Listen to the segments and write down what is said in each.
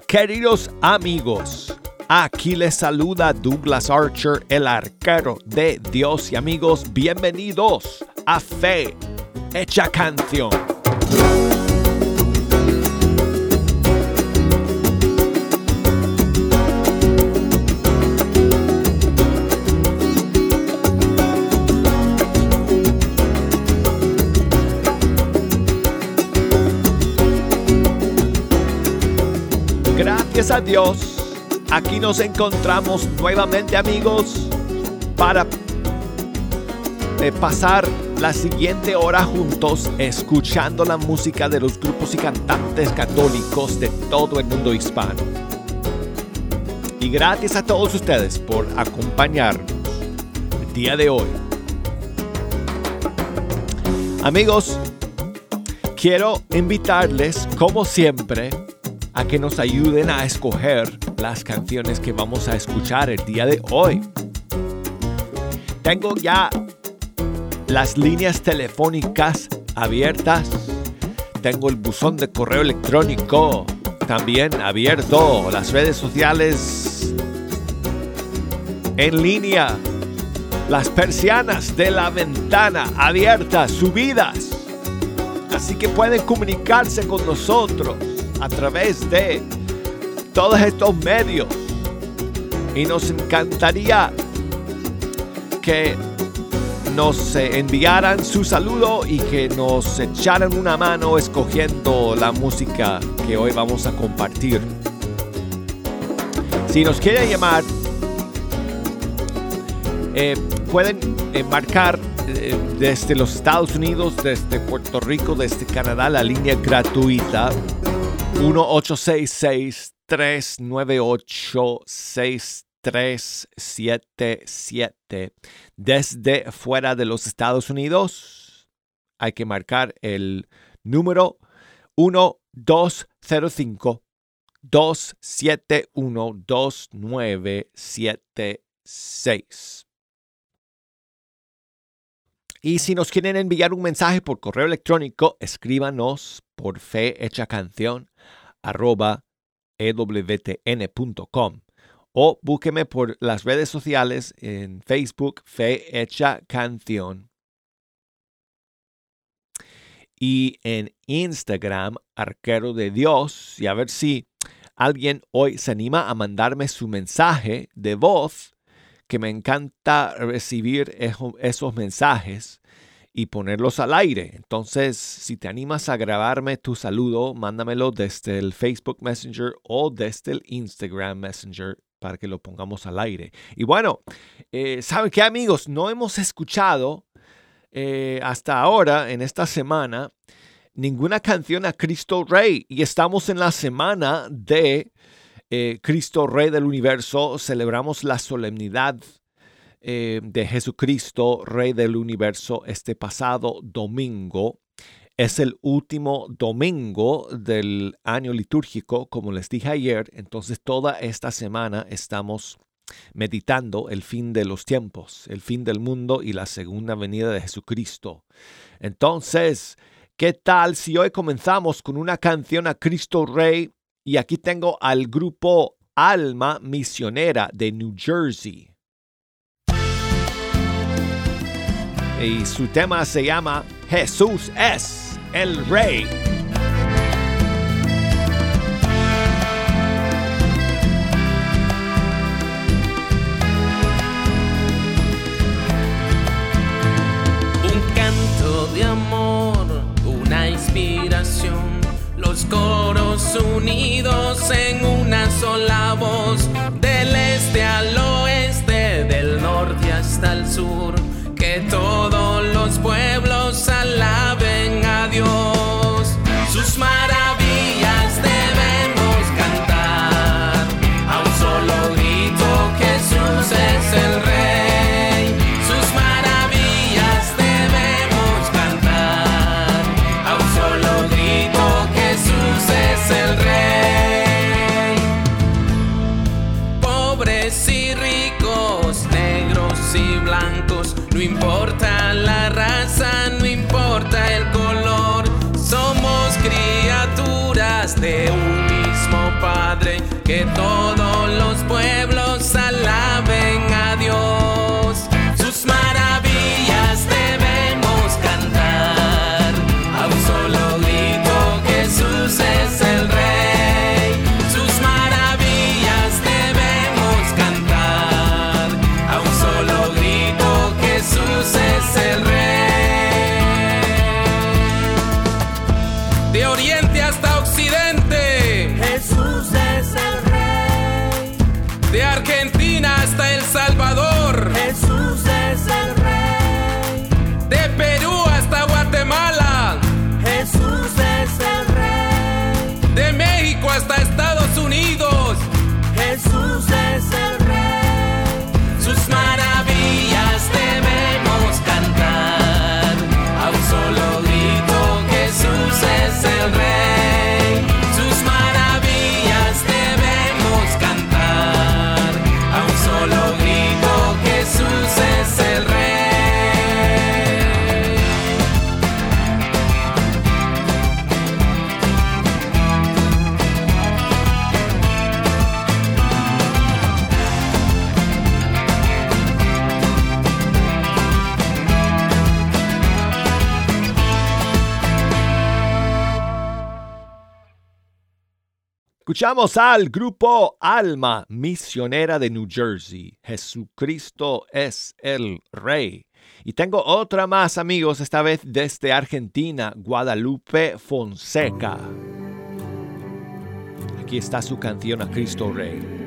Queridos amigos. Aquí les saluda Douglas Archer, el arquero de Dios y amigos. Bienvenidos a Fe Hecha Canción. Gracias a Dios, aquí nos encontramos nuevamente amigos para eh, pasar la siguiente hora juntos escuchando la música de los grupos y cantantes católicos de todo el mundo hispano. Y gracias a todos ustedes por acompañarnos el día de hoy. Amigos, quiero invitarles, como siempre, a que nos ayuden a escoger las canciones que vamos a escuchar el día de hoy. Tengo ya las líneas telefónicas abiertas. Tengo el buzón de correo electrónico también abierto. Las redes sociales en línea. Las persianas de la ventana abiertas, subidas. Así que pueden comunicarse con nosotros a través de todos estos medios. Y nos encantaría que nos enviaran su saludo y que nos echaran una mano escogiendo la música que hoy vamos a compartir. Si nos quieren llamar, eh, pueden eh, marcar eh, desde los Estados Unidos, desde Puerto Rico, desde Canadá, la línea gratuita 1-866-398-6377. Desde fuera de los Estados Unidos, hay que marcar el número 1205 271 2976. Y si nos quieren enviar un mensaje por correo electrónico, escríbanos por fe hecha canción arroba ewtn.com o búsqueme por las redes sociales en Facebook Fe Hecha Canción. Y en Instagram Arquero de Dios y a ver si alguien hoy se anima a mandarme su mensaje de voz que me encanta recibir esos mensajes y ponerlos al aire. Entonces, si te animas a grabarme tu saludo, mándamelo desde el Facebook Messenger o desde el Instagram Messenger para que lo pongamos al aire. Y bueno, eh, ¿saben qué amigos? No hemos escuchado eh, hasta ahora, en esta semana, ninguna canción a Cristo Rey. Y estamos en la semana de eh, Cristo Rey del Universo, celebramos la solemnidad eh, de Jesucristo, Rey del Universo, este pasado domingo. Es el último domingo del año litúrgico, como les dije ayer. Entonces toda esta semana estamos meditando el fin de los tiempos, el fin del mundo y la segunda venida de Jesucristo. Entonces, ¿qué tal si hoy comenzamos con una canción a Cristo Rey y aquí tengo al grupo Alma Misionera de New Jersey. Y su tema se llama Jesús es el Rey. Los coros unidos en una sola voz, del este al oeste, del norte hasta el sur, que todos los pueblos importa Escuchamos al grupo Alma Misionera de New Jersey. Jesucristo es el Rey. Y tengo otra más, amigos, esta vez desde Argentina, Guadalupe Fonseca. Aquí está su canción a Cristo Rey.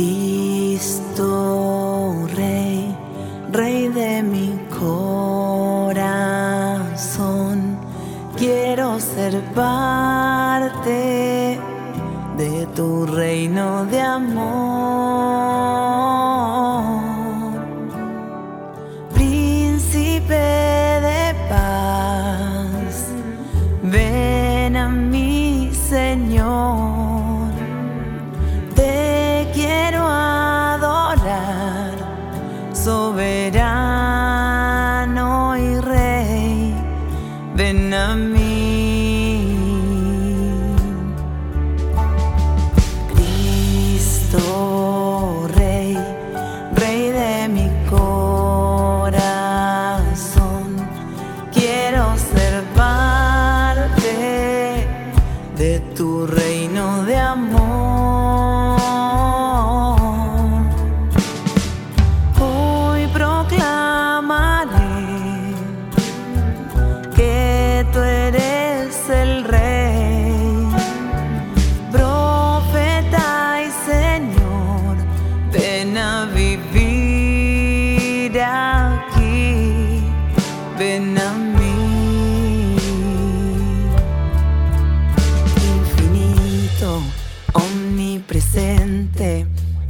Cristo Rey, Rey de mi corazón, quiero ser parte de tu reino de amor. Vivir aquí, ven a mí. Infinito, omnipresente,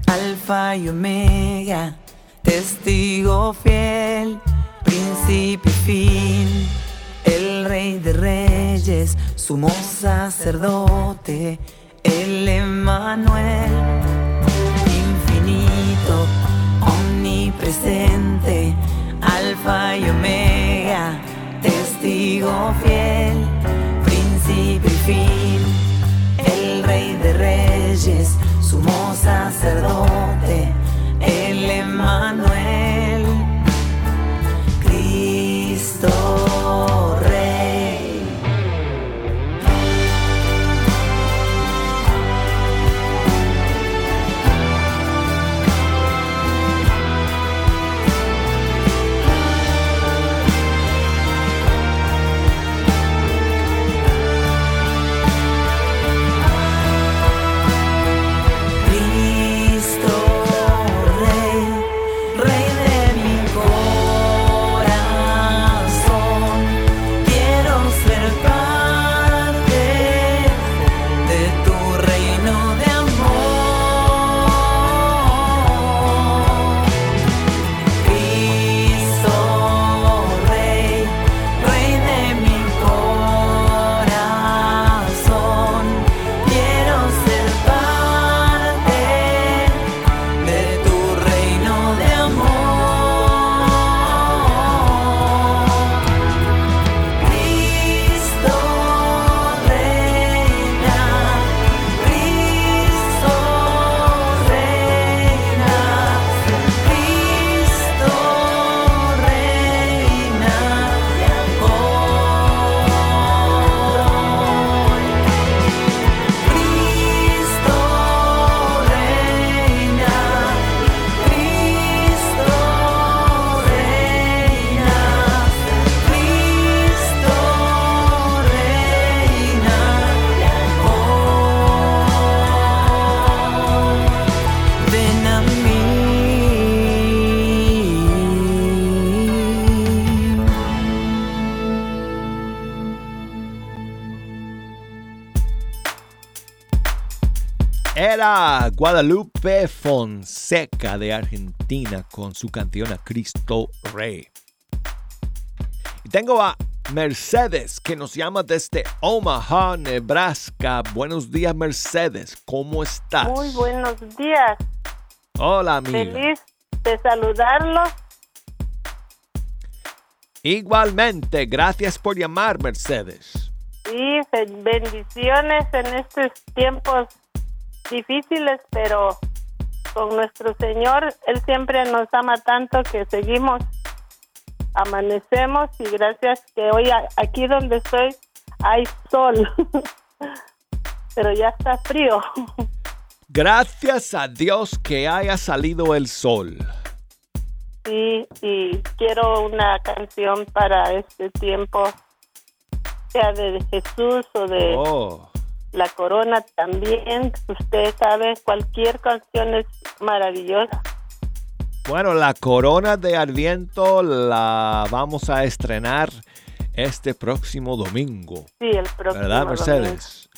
alfa y omega, testigo fiel, principio y fin, el rey de reyes, sumo sacerdote, el Emanuel, omnipresente, alfa y omega, testigo fiel, principio y fin, el rey de reyes, sumo sacerdote, Guadalupe Fonseca de Argentina con su canción a Cristo Rey. Y tengo a Mercedes que nos llama desde Omaha, Nebraska. Buenos días Mercedes, ¿cómo estás? Muy buenos días. Hola amiga. Feliz de saludarlos. Igualmente, gracias por llamar Mercedes. y bendiciones en estos tiempos difíciles, pero con nuestro Señor, Él siempre nos ama tanto que seguimos, amanecemos y gracias que hoy aquí donde estoy hay sol, pero ya está frío. Gracias a Dios que haya salido el sol. Sí, y quiero una canción para este tiempo, sea de Jesús o de Oh, La Corona también. Usted sabe, cualquier canción es maravillosa. bueno, la corona de Adviento la vamos a estrenar este próximo domingo. Sí, el próximo ¿Verdad, domingo. Mercedes?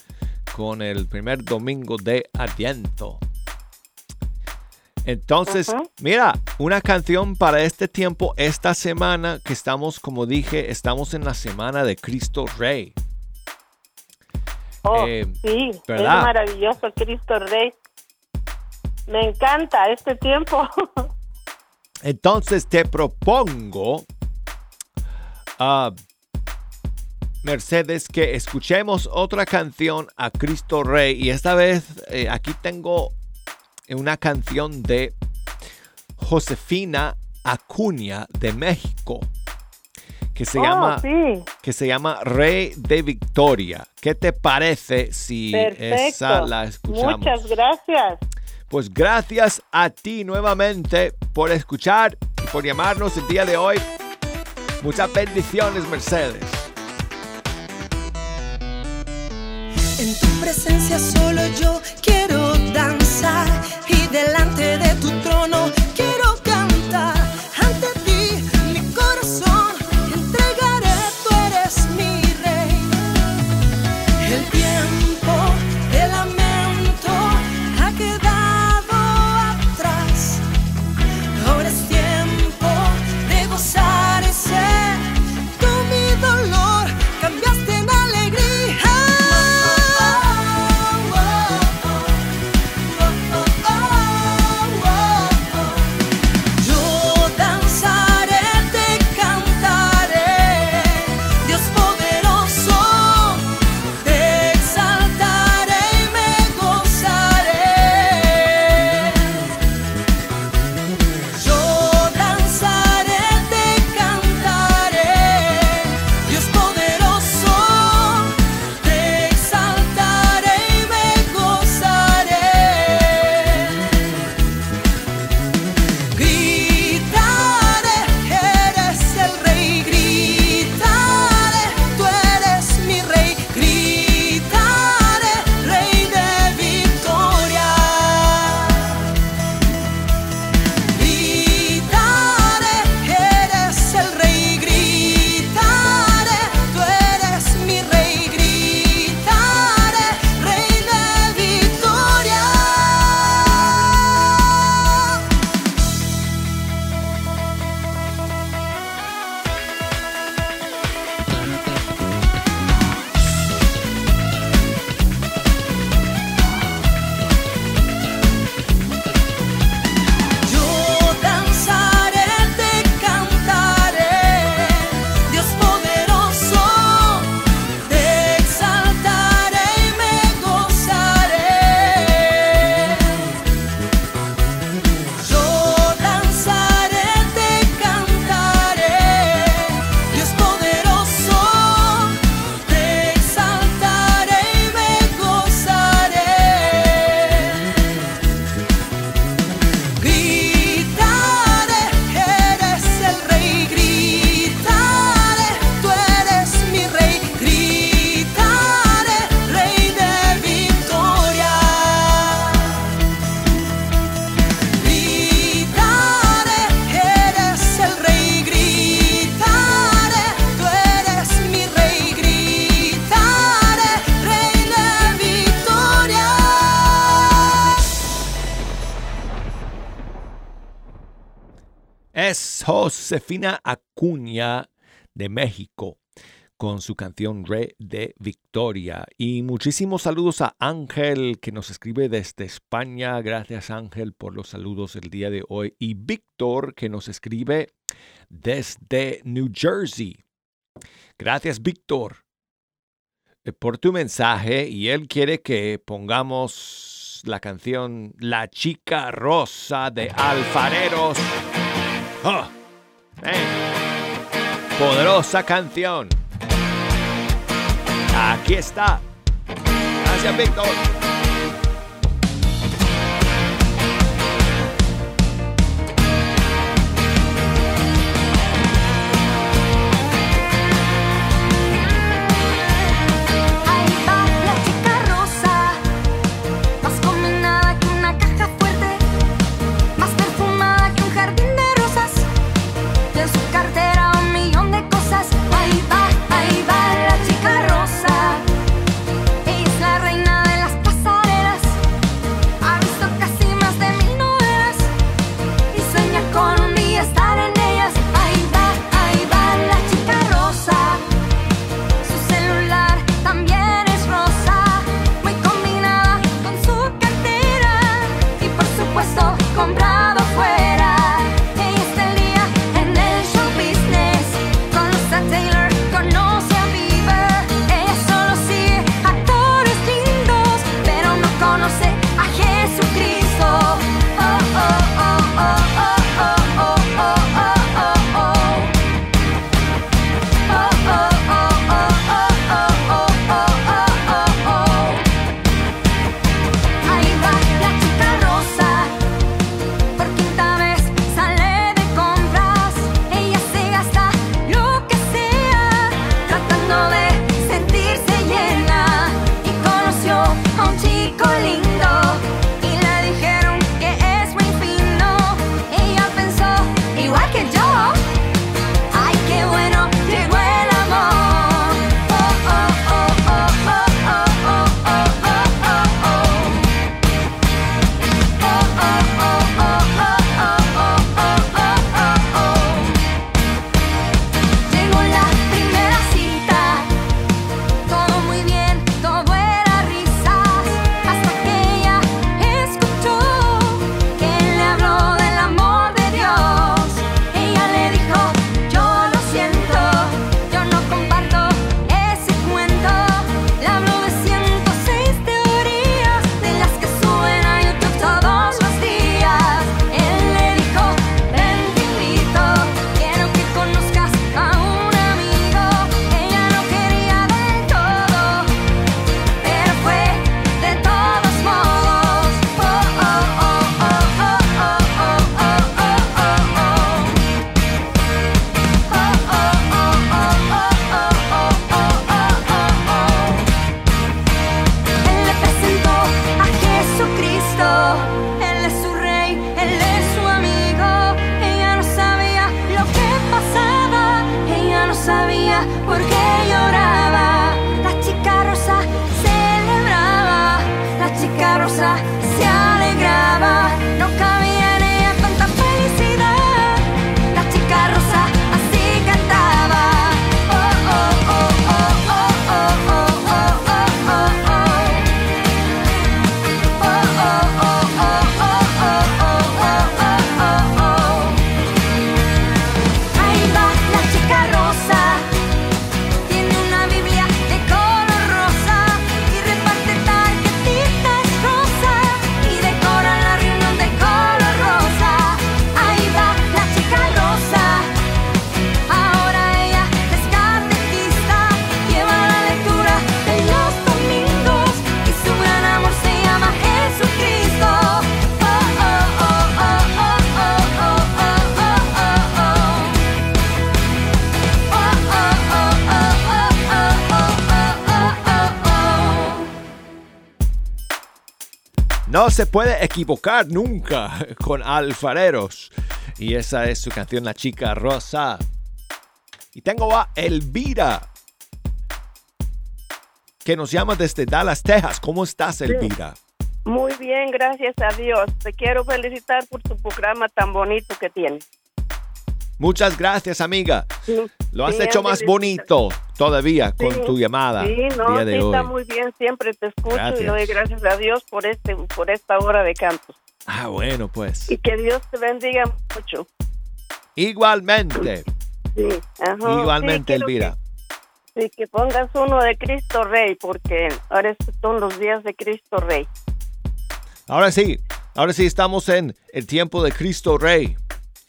Con el primer domingo de Adviento. Entonces, mira, una canción para este tiempo, esta semana que estamos, como dije, estamos en la semana de Cristo Rey. Oh, Eh, sí, ¿verdad? es maravilloso, Cristo Rey. Me encanta este tiempo. Entonces te propongo, ah, Mercedes, que escuchemos otra canción a Cristo Rey. Y esta vez eh, aquí tengo una canción de Josefina Acuña de México. Que se, oh, llama, sí, que se llama Rey de Victoria. ¿Qué te parece si perfecto. esa la escuchamos? Muchas gracias. Pues gracias a ti nuevamente por escuchar y por llamarnos el día de hoy. Muchas bendiciones, Mercedes. En tu presencia solo yo quiero danzar y delante de tu trono quiero Josefina Acuña de México con su canción Re de Victoria. Y muchísimos saludos a Ángel que nos escribe desde España. Gracias Ángel por los saludos el día de hoy. Y Víctor que nos escribe desde New Jersey. Gracias Víctor eh, por tu mensaje y él quiere que pongamos la canción La chica rosa de Alfareros. ¡Ah! Poderosa canción. Aquí está. Gracias, Víctor. No se puede equivocar nunca con alfareros. Y esa es su canción La Chica Rosa. Y tengo a Elvira, que nos llama desde Dallas, Texas. ¿Cómo estás, Elvira? Muy bien, gracias a Dios. Te quiero felicitar por tu programa tan bonito que tienes. Muchas gracias, amiga. Mm, Lo has hecho más bonito todavía sí, con tu llamada. Sí, no, día de sí hoy. está muy bien, siempre te escucho gracias. y doy gracias a Dios por, este, por esta hora de cantos. Ah, bueno, pues. Y que Dios te bendiga mucho. Igualmente. Sí, ajá, Igualmente, sí, Elvira. Que, sí, que pongas uno de Cristo Rey, porque ahora estos son los días de Cristo Rey. Ahora sí, ahora sí estamos en el tiempo de Cristo Rey.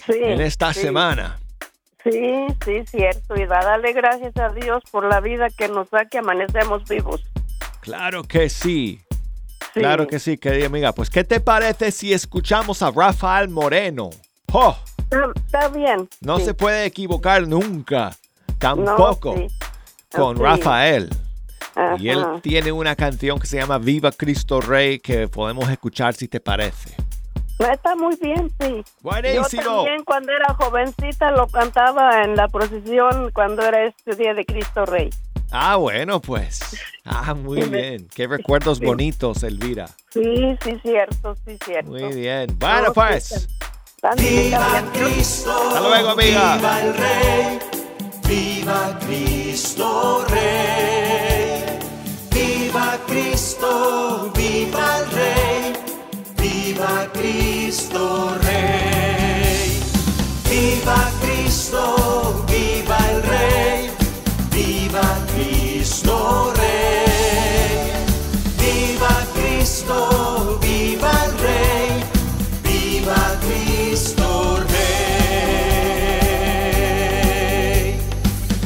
Sí, en esta semana. Sí, sí, cierto. Y va a darle gracias a Dios por la vida que nos da, que amanecemos vivos. Claro que sí. Sí. Claro que sí, querida amiga. Pues, ¿qué te parece si escuchamos a Rafael Moreno? ¡Oh! Está, está bien. No sí. se puede equivocar nunca, tampoco, sí. con. Rafael. Y él tiene una canción que se llama Viva Cristo Rey que podemos escuchar si te parece. Está muy bien, sí. Buenísimo. Yo también cuando era jovencita lo cantaba en la procesión cuando era este día de Cristo Rey. Ah, bueno, pues. Ah, muy bien. Qué recuerdos Sí. bonitos, Elvira. Sí, sí, cierto, sí, cierto. Muy bien. Bueno, No, pues. está bien. Hasta luego, amiga. Viva el Rey, viva Cristo Rey. Viva Cristo, viva el Rey, viva Cristo Viva Cristo, viva el Rey, viva Cristo Rey. Viva Cristo, viva el Rey, viva Cristo Rey.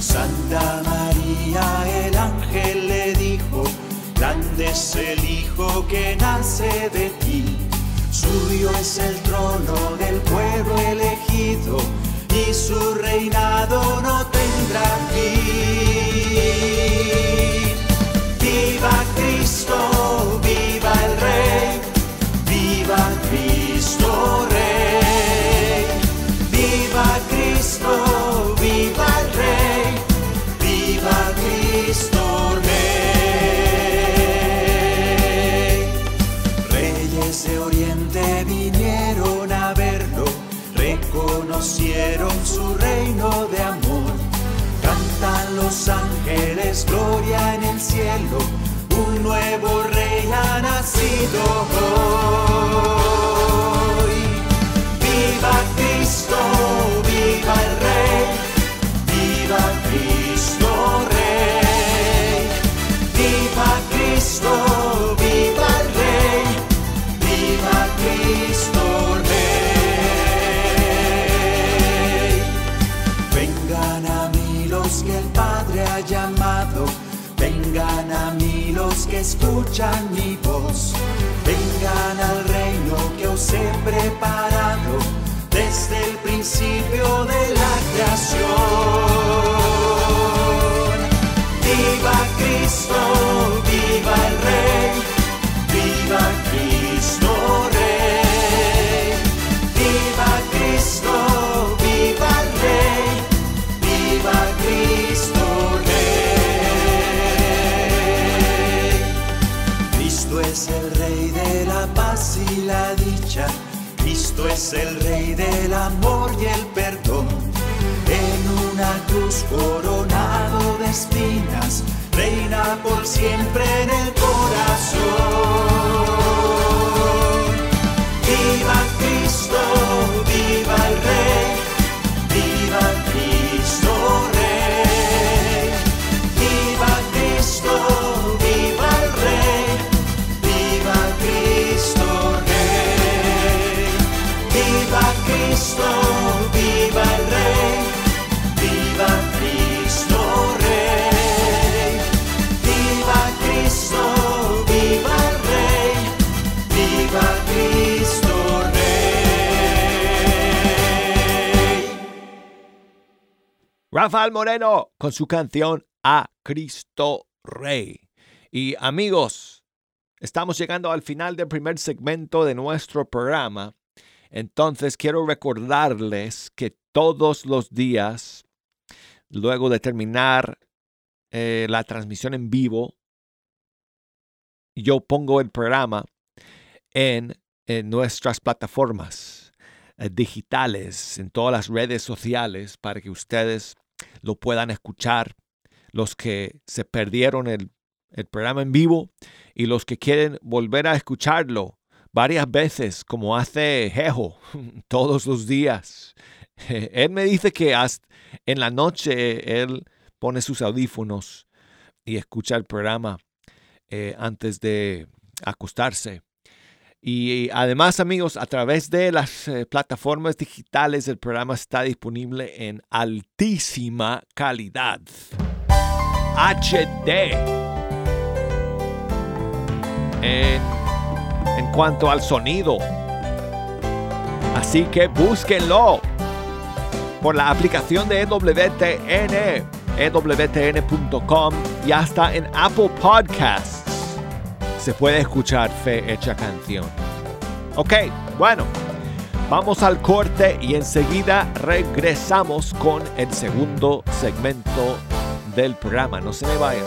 Santa María, el ángel le dijo, grande es el Hijo que nace de ti. Suyo es el trono del pueblo elegido y su reinado no tendrá fin. Su reino de amor. Cantan los ángeles, gloria en el cielo, un nuevo rey ha nacido escuchan mi voz, vengan al reino que os he preparado reina por siempre en el Rafael Moreno con su canción A Cristo Rey. Y amigos, estamos llegando al final del primer segmento de nuestro programa. Entonces quiero recordarles que todos los días, luego de terminar eh, la transmisión en vivo, yo pongo el programa en, nuestras plataformas digitales, en todas las redes sociales, para que ustedes lo puedan escuchar. Los que se perdieron el, el programa en vivo y los que quieren volver a escucharlo varias veces, como hace Jejo todos los días. Él me dice que en la noche él pone sus audífonos y escucha el programa eh, antes de acostarse. Y además, amigos, a través de las eh, plataformas digitales, el programa está disponible en altísima calidad. HD. En, cuanto al sonido. Así que búsquenlo por la aplicación de EWTN, ewtn.com y hasta en Apple Podcasts se puede escuchar Fe Hecha Canción. Ok, bueno, vamos al corte y enseguida regresamos con el segundo segmento del programa. No se me vayan.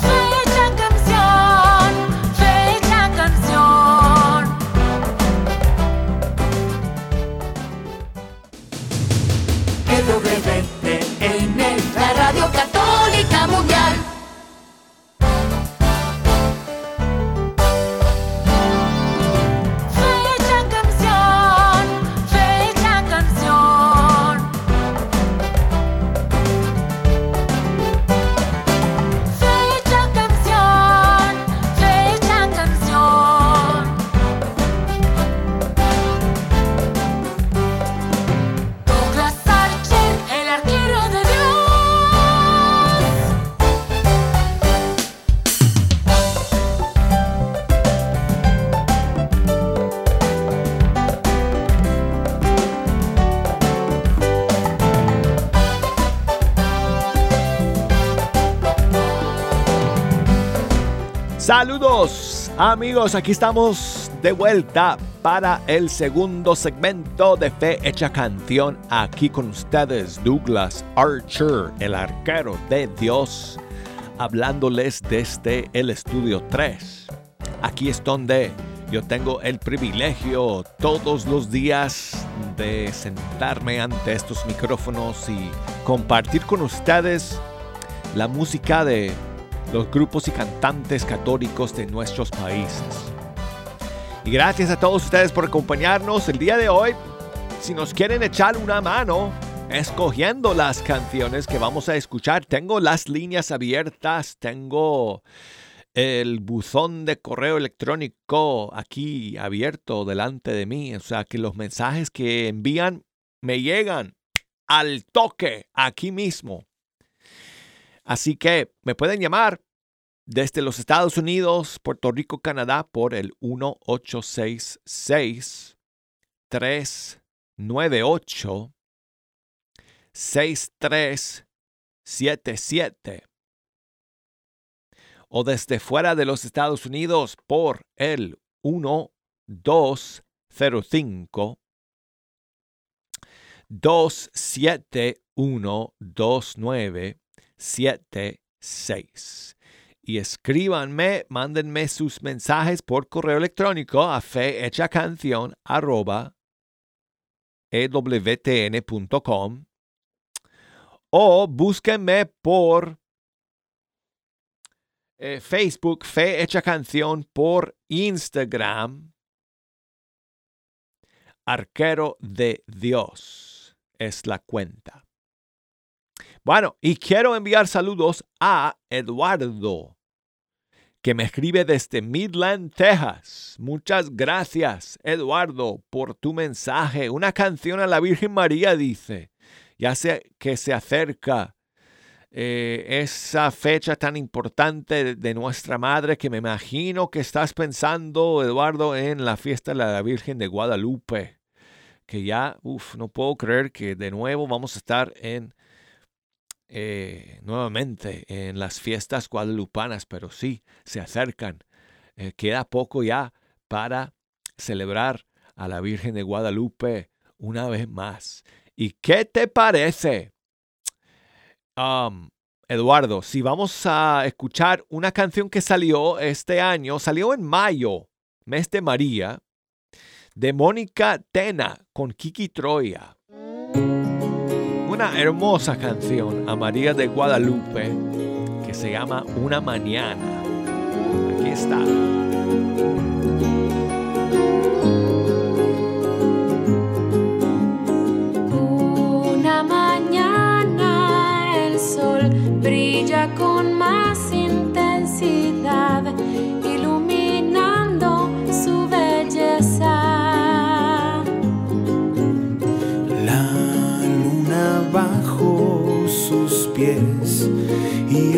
Fecha canción, fecha amigos, aquí estamos de vuelta para el segundo segmento de Fe Hecha Canción. Aquí con ustedes Douglas Archer, el arquero de Dios, hablándoles desde el estudio 3. Aquí es donde yo tengo el privilegio todos los días de sentarme ante estos micrófonos y compartir con ustedes la música de los grupos y cantantes católicos de nuestros países. Y gracias a todos ustedes por acompañarnos el día de hoy. Si nos quieren echar una mano escogiendo las canciones que vamos a escuchar, tengo las líneas abiertas, tengo el buzón de correo electrónico aquí abierto delante de mí. O sea que los mensajes que envían me llegan al toque aquí mismo. Así que me pueden llamar desde los Estados Unidos, Puerto Rico, Canadá por el 1866 398 6377 o desde fuera de los Estados Unidos por el 1205 271 2976 y escríbanme, mándenme sus mensajes por correo electrónico a ewtn.com o búsquenme por eh, Facebook, Fe Hecha Canción, por Instagram, Arquero de Dios es la cuenta. Bueno, y quiero enviar saludos a Eduardo, que me escribe desde Midland, Texas. Muchas gracias, Eduardo, por tu mensaje. Una canción a la Virgen María, dice. Ya sé que se acerca eh, esa fecha tan importante de, de nuestra madre que me imagino que estás pensando, Eduardo, en la fiesta de la Virgen de Guadalupe. Que ya, uff, no puedo creer que de nuevo vamos a estar en eh, nuevamente en las fiestas guadalupanas, pero sí, se acercan. Eh, queda poco ya para celebrar a la Virgen de Guadalupe una vez más. ¿Y qué te parece, Eduardo, si vamos a escuchar una canción que salió este año, salió en mayo, mes de María, de Mónica Tena con Kiki Troya? Una hermosa canción a María de Guadalupe que se llama Una Mañana. Aquí está. Una mañana el sol brilla con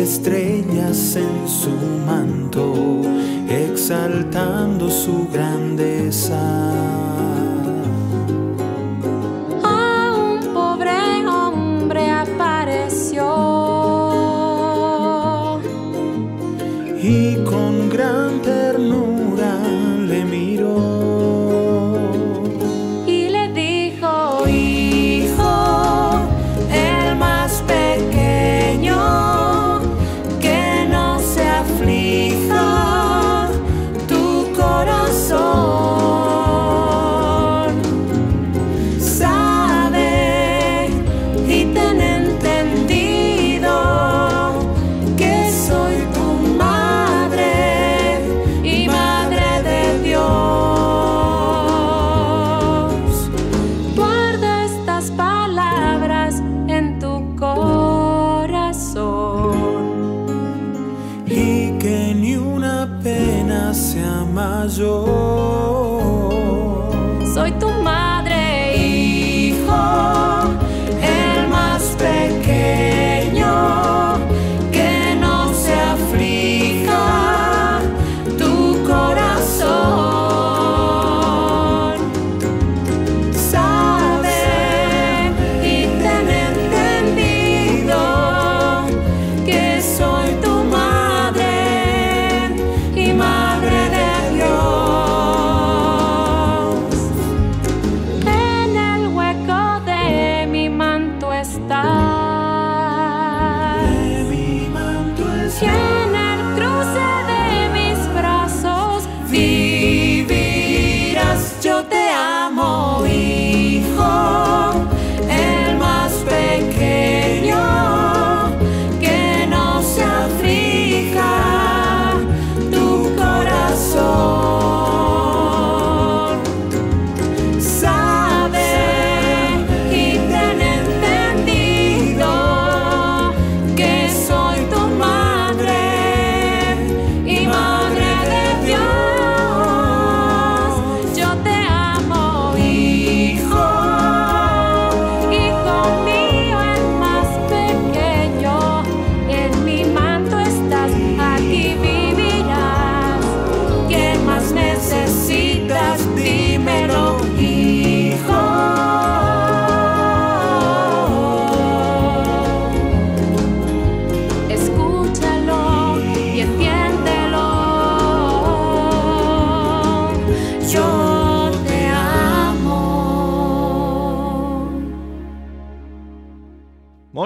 estrellas en su manto, exaltando su grandeza. Un pobre hombre apareció y con gran ternura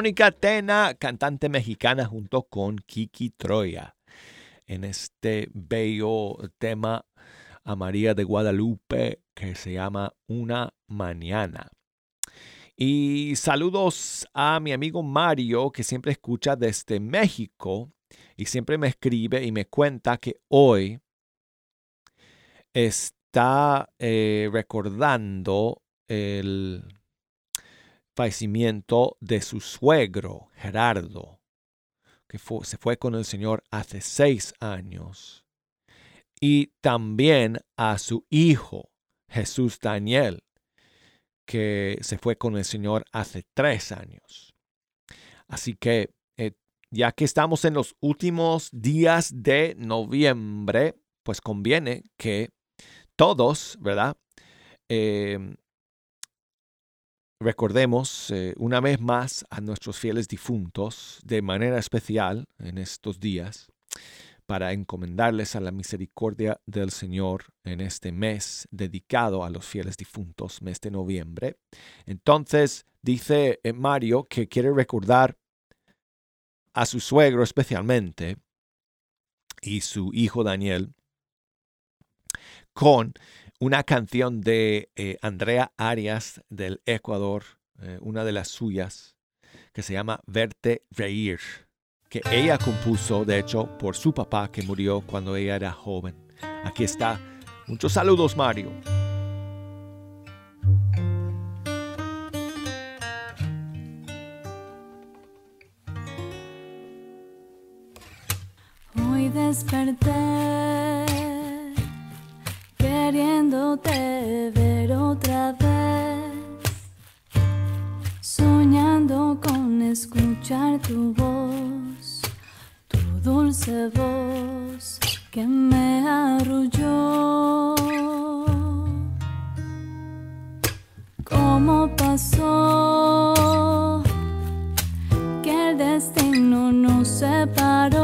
Mónica cantante mexicana junto con Kiki Troya, en este bello tema a María de Guadalupe que se llama Una Mañana. Y saludos a mi amigo Mario que siempre escucha desde México y siempre me escribe y me cuenta que hoy está eh, recordando el fallecimiento de su suegro, Gerardo, que se fue con el Señor hace seis años, y también a su hijo, Jesús Daniel, que se fue con el Señor hace tres años. Así que, eh, ya que estamos en los últimos días de noviembre, pues conviene que todos, ¿verdad? Em, recordemos eh, una vez más a nuestros fieles difuntos de manera especial en estos días para encomendarles a la misericordia del Señor en este mes dedicado a los fieles difuntos, mes de noviembre. Entonces dice eh, Mario que quiere recordar a su suegro especialmente y su hijo Daniel con una canción de eh, Andrea Arias del Ecuador, eh, una de las suyas, que se llama Verte Reír, que ella compuso, de hecho, por su papá que murió cuando ella era joven. Aquí está. Muchos saludos, Mario. Hoy desperté queriéndote ver otra vez, soñando con escuchar tu voz, dulce voz que me arrulló. ¿Cómo pasó que el destino nos separó?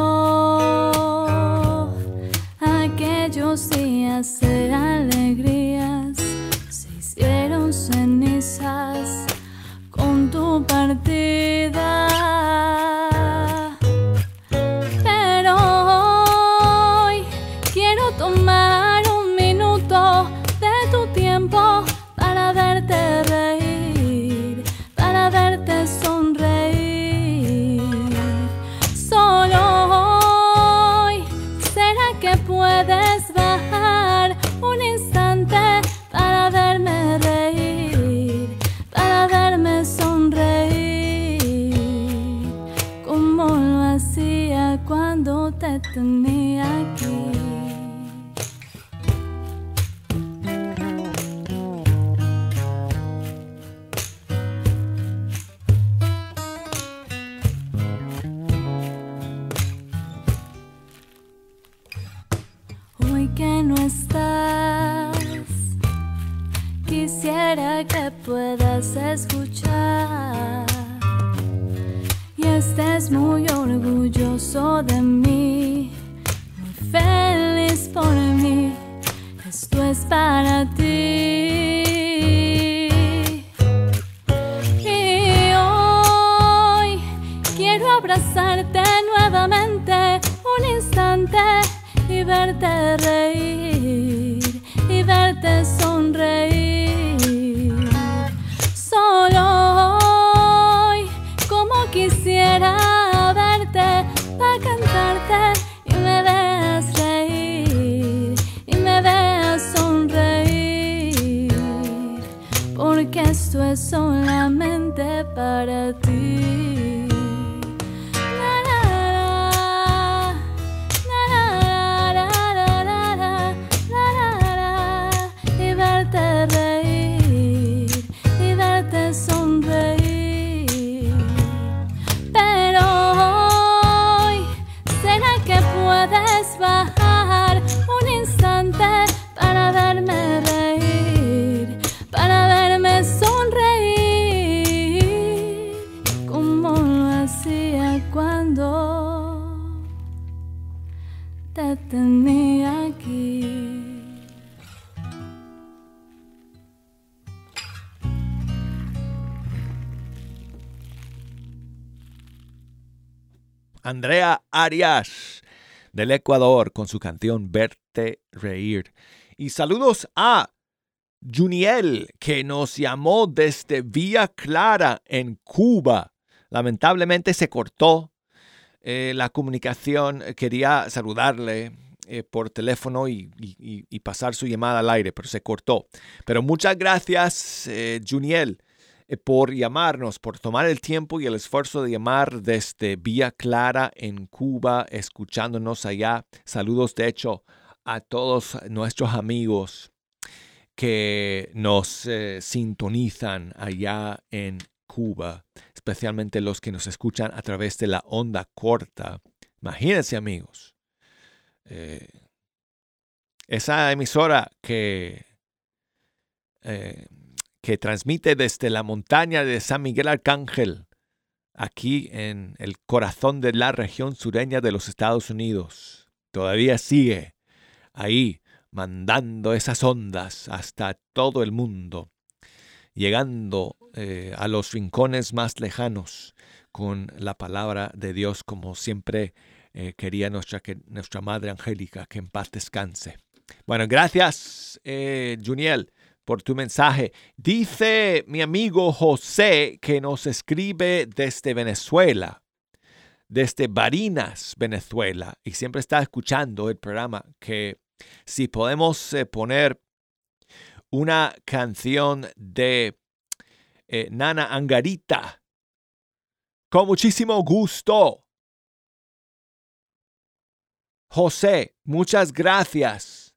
Aquí. Andrea Arias del Ecuador con su canción Verte Reír. Y saludos a Juniel que nos llamó desde Vía Clara en Cuba. Lamentablemente se cortó eh, la comunicación. Quería saludarle eh, por teléfono y, pasar su llamada al aire, pero se cortó. Pero muchas gracias, eh, Juniel eh, por llamarnos, por tomar el tiempo y el esfuerzo de llamar desde Vía Clara en Cuba, escuchándonos allá. Saludos, de hecho, a todos nuestros amigos que nos eh, sintonizan allá en Cuba, especialmente los que nos escuchan a través de la onda corta. Imagínense, amigos, eh, esa emisora que eh, que transmite desde la montaña de San Miguel Arcángel, aquí en el corazón de la región sureña de los Estados Unidos. Todavía sigue ahí mandando esas ondas hasta todo el mundo, llegando eh, a los rincones más lejanos con la palabra de Dios como siempre eh, quería nuestra, Madre Angélica, que en paz descanse. Bueno, gracias, eh, Juniel por tu mensaje. Dice mi amigo José que nos escribe desde Venezuela, desde Barinas, Venezuela, y siempre está escuchando el programa, que si podemos poner una canción de eh, Nana Angarita, con muchísimo gusto. José, muchas gracias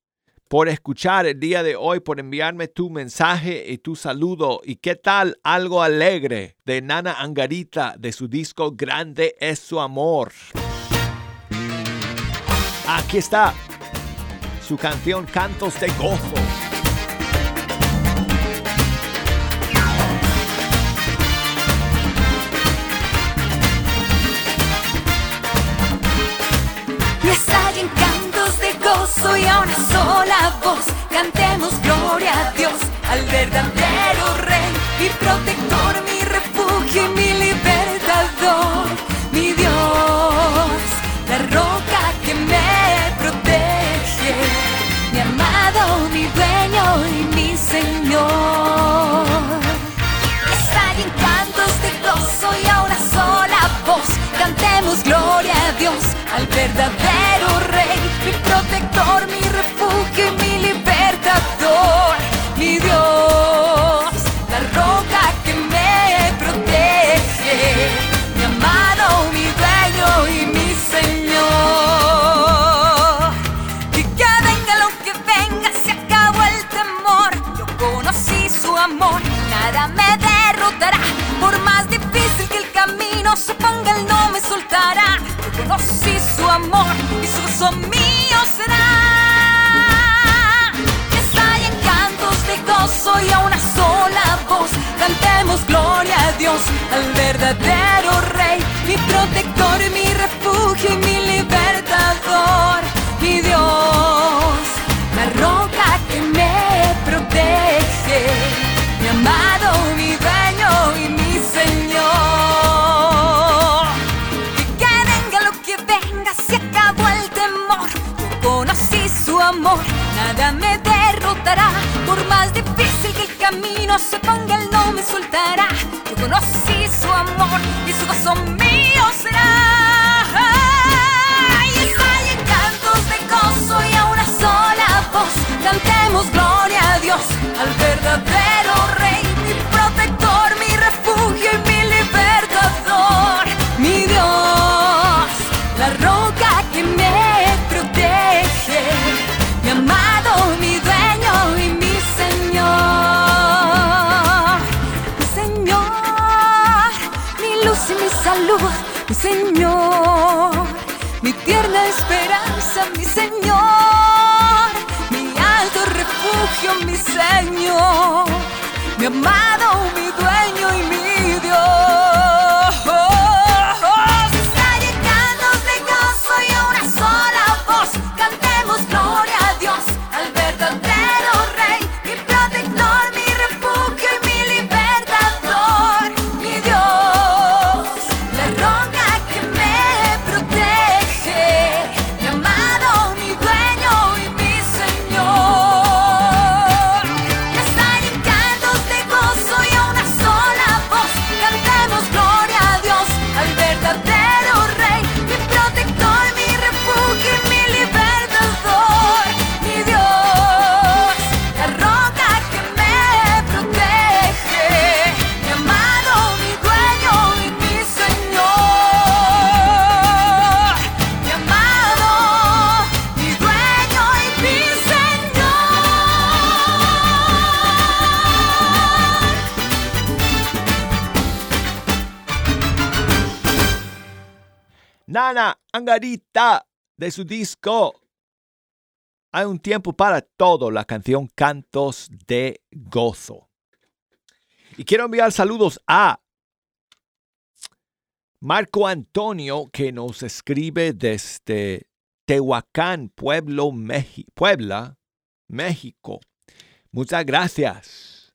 por escuchar el día de hoy, por enviarme tu mensaje y tu saludo. ¿Y qué tal algo alegre de Nana Angarita de su disco Grande es su amor? Aquí está su canción Cantos de Gozo. Y a una sola voz cantemos gloria a Dios, al verdadero Rey, mi protector, mi refugio y mi libertador, mi Dios, la roca que me protege, mi amado, mi dueño y mi Señor. Estallen cantos de gozo y a una sola voz cantemos gloria a Dios, al verdadero amor y su mío será. Que estallen cantos de gozo y a una sola voz cantemos gloria a Dios, al verdadero Rey, mi protector mi refugio y mi camino se ponga, él no me soltará. Yo conocí su amor y su gozo mío será. Y estallen cantos de gozo y a una sola voz cantemos gloria a Dios, al verdadero amado, De su disco. Hay un tiempo para todo, la canción Cantos de Gozo. Y quiero enviar saludos a Marco Antonio que nos escribe desde Tehuacán, Puebla, México. Muchas gracias,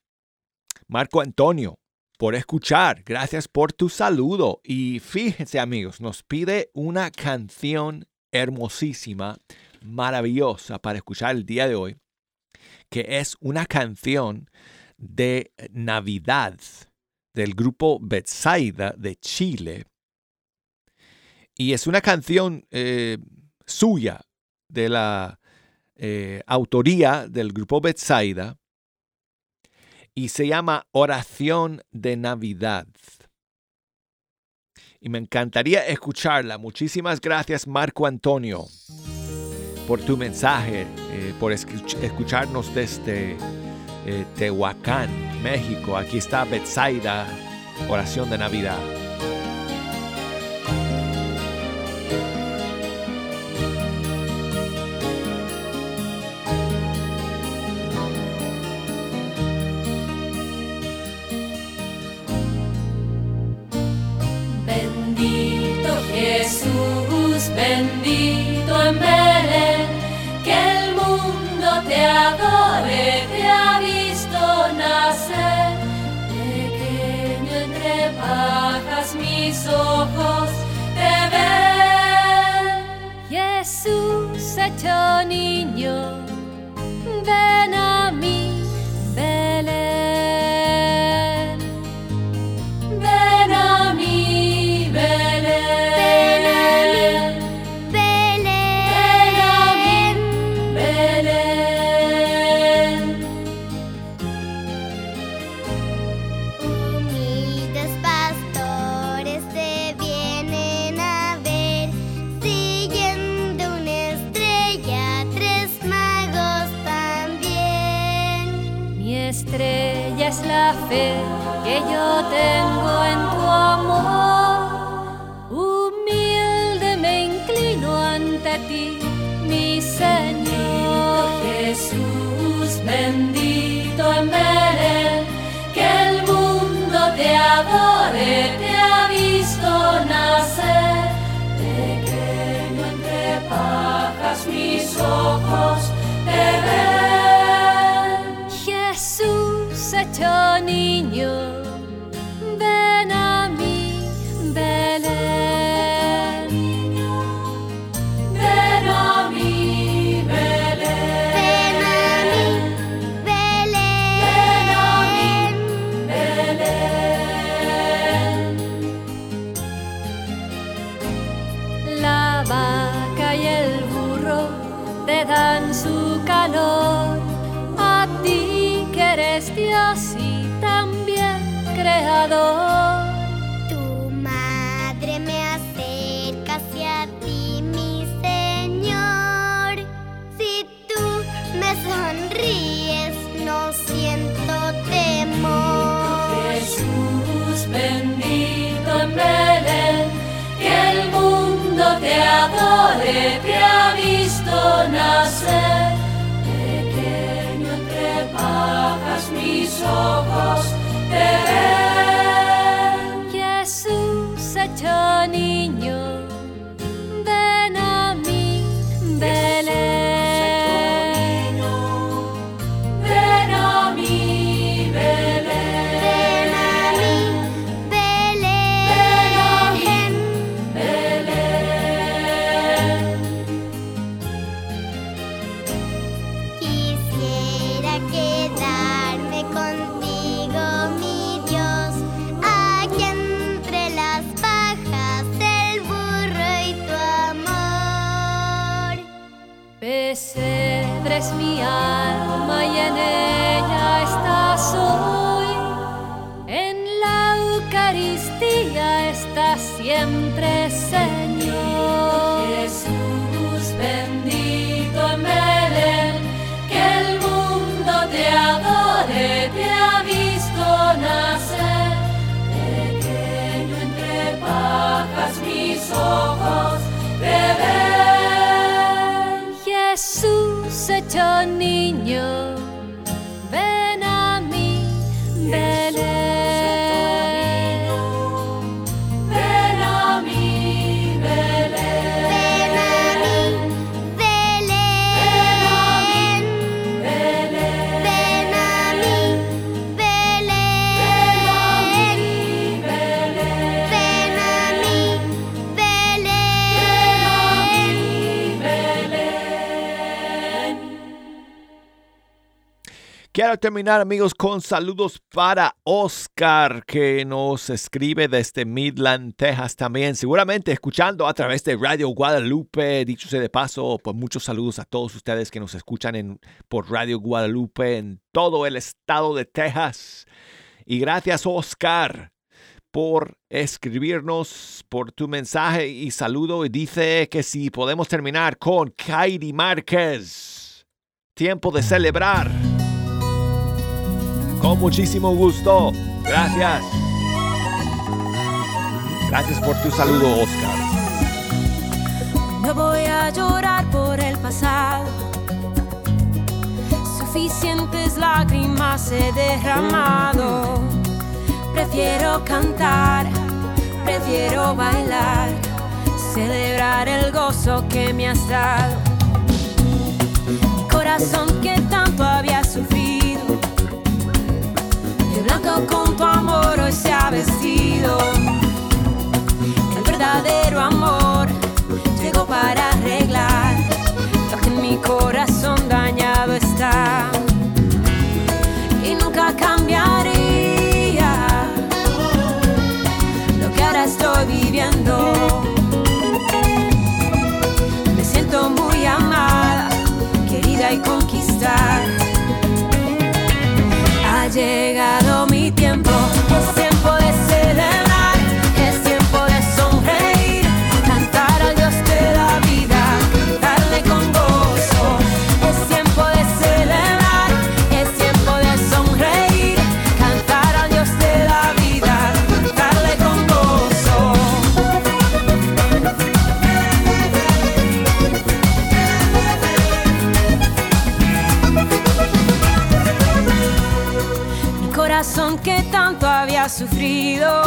Marco Antonio, por escuchar. Gracias por tu saludo. Y fíjense amigos, nos pide una canción hermosísima, maravillosa para escuchar el día de hoy, que es una canción de Navidad del grupo Betsaida de Chile. Y es una canción eh, suya, de la eh, autoría del grupo Betsaida, y se llama Oración de Navidad. Y me encantaría escucharla. Muchísimas gracias, Marco Antonio, por tu mensaje, eh, por escuch- escucharnos desde eh, Tehuacán, México. Aquí está Betsaida, Oración de Navidad. adore te ha visto nacer, pequeño entre pajas mis ojos te ven. Jesús hecho a terminar, amigos, con saludos para Oscar, que nos escribe desde Midland, Texas también. Seguramente escuchando a través de Radio Guadalupe. Dicho sea de paso, pues muchos saludos a todos ustedes que nos escuchan en, por Radio Guadalupe en todo el estado de Texas. Y gracias, Oscar, por escribirnos, por tu mensaje y saludo. Y dice que si podemos terminar con Kairi Márquez. Tiempo de celebrar. Con muchísimo gusto. Gracias. Gracias por tu saludo, Oscar. No voy a llorar por el pasado. Suficientes lágrimas he derramado. Prefiero cantar, prefiero bailar, celebrar el gozo que me has dado blanco con tu amor hoy se ha vestido. El verdadero amor llegó para arreglar lo que en mi corazón dañado está. Y nunca cambiaría lo que ahora estoy viviendo. Llegado mi tiempo, es sufrido,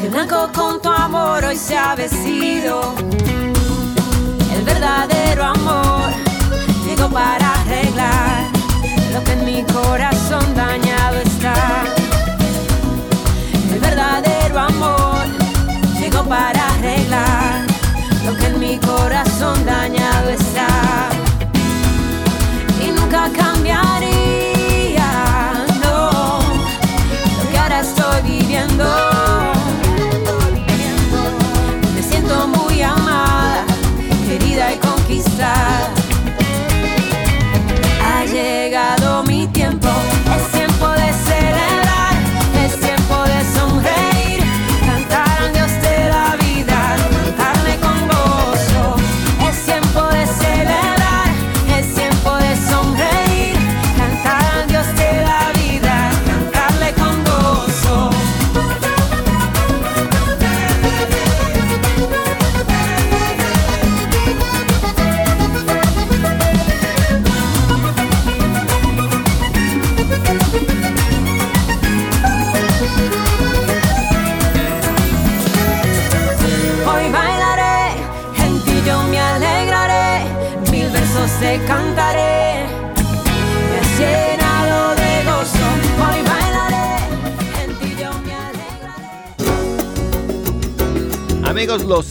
de blanco con tu amor hoy se ha vestido. El verdadero amor llegó para arreglar lo que en mi corazón dañado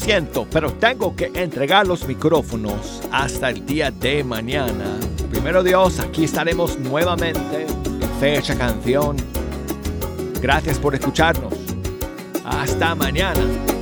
siento, pero tengo que entregar los micrófonos hasta el día de mañana. Primero Dios, aquí estaremos nuevamente en fecha canción. Gracias por escucharnos. Hasta mañana.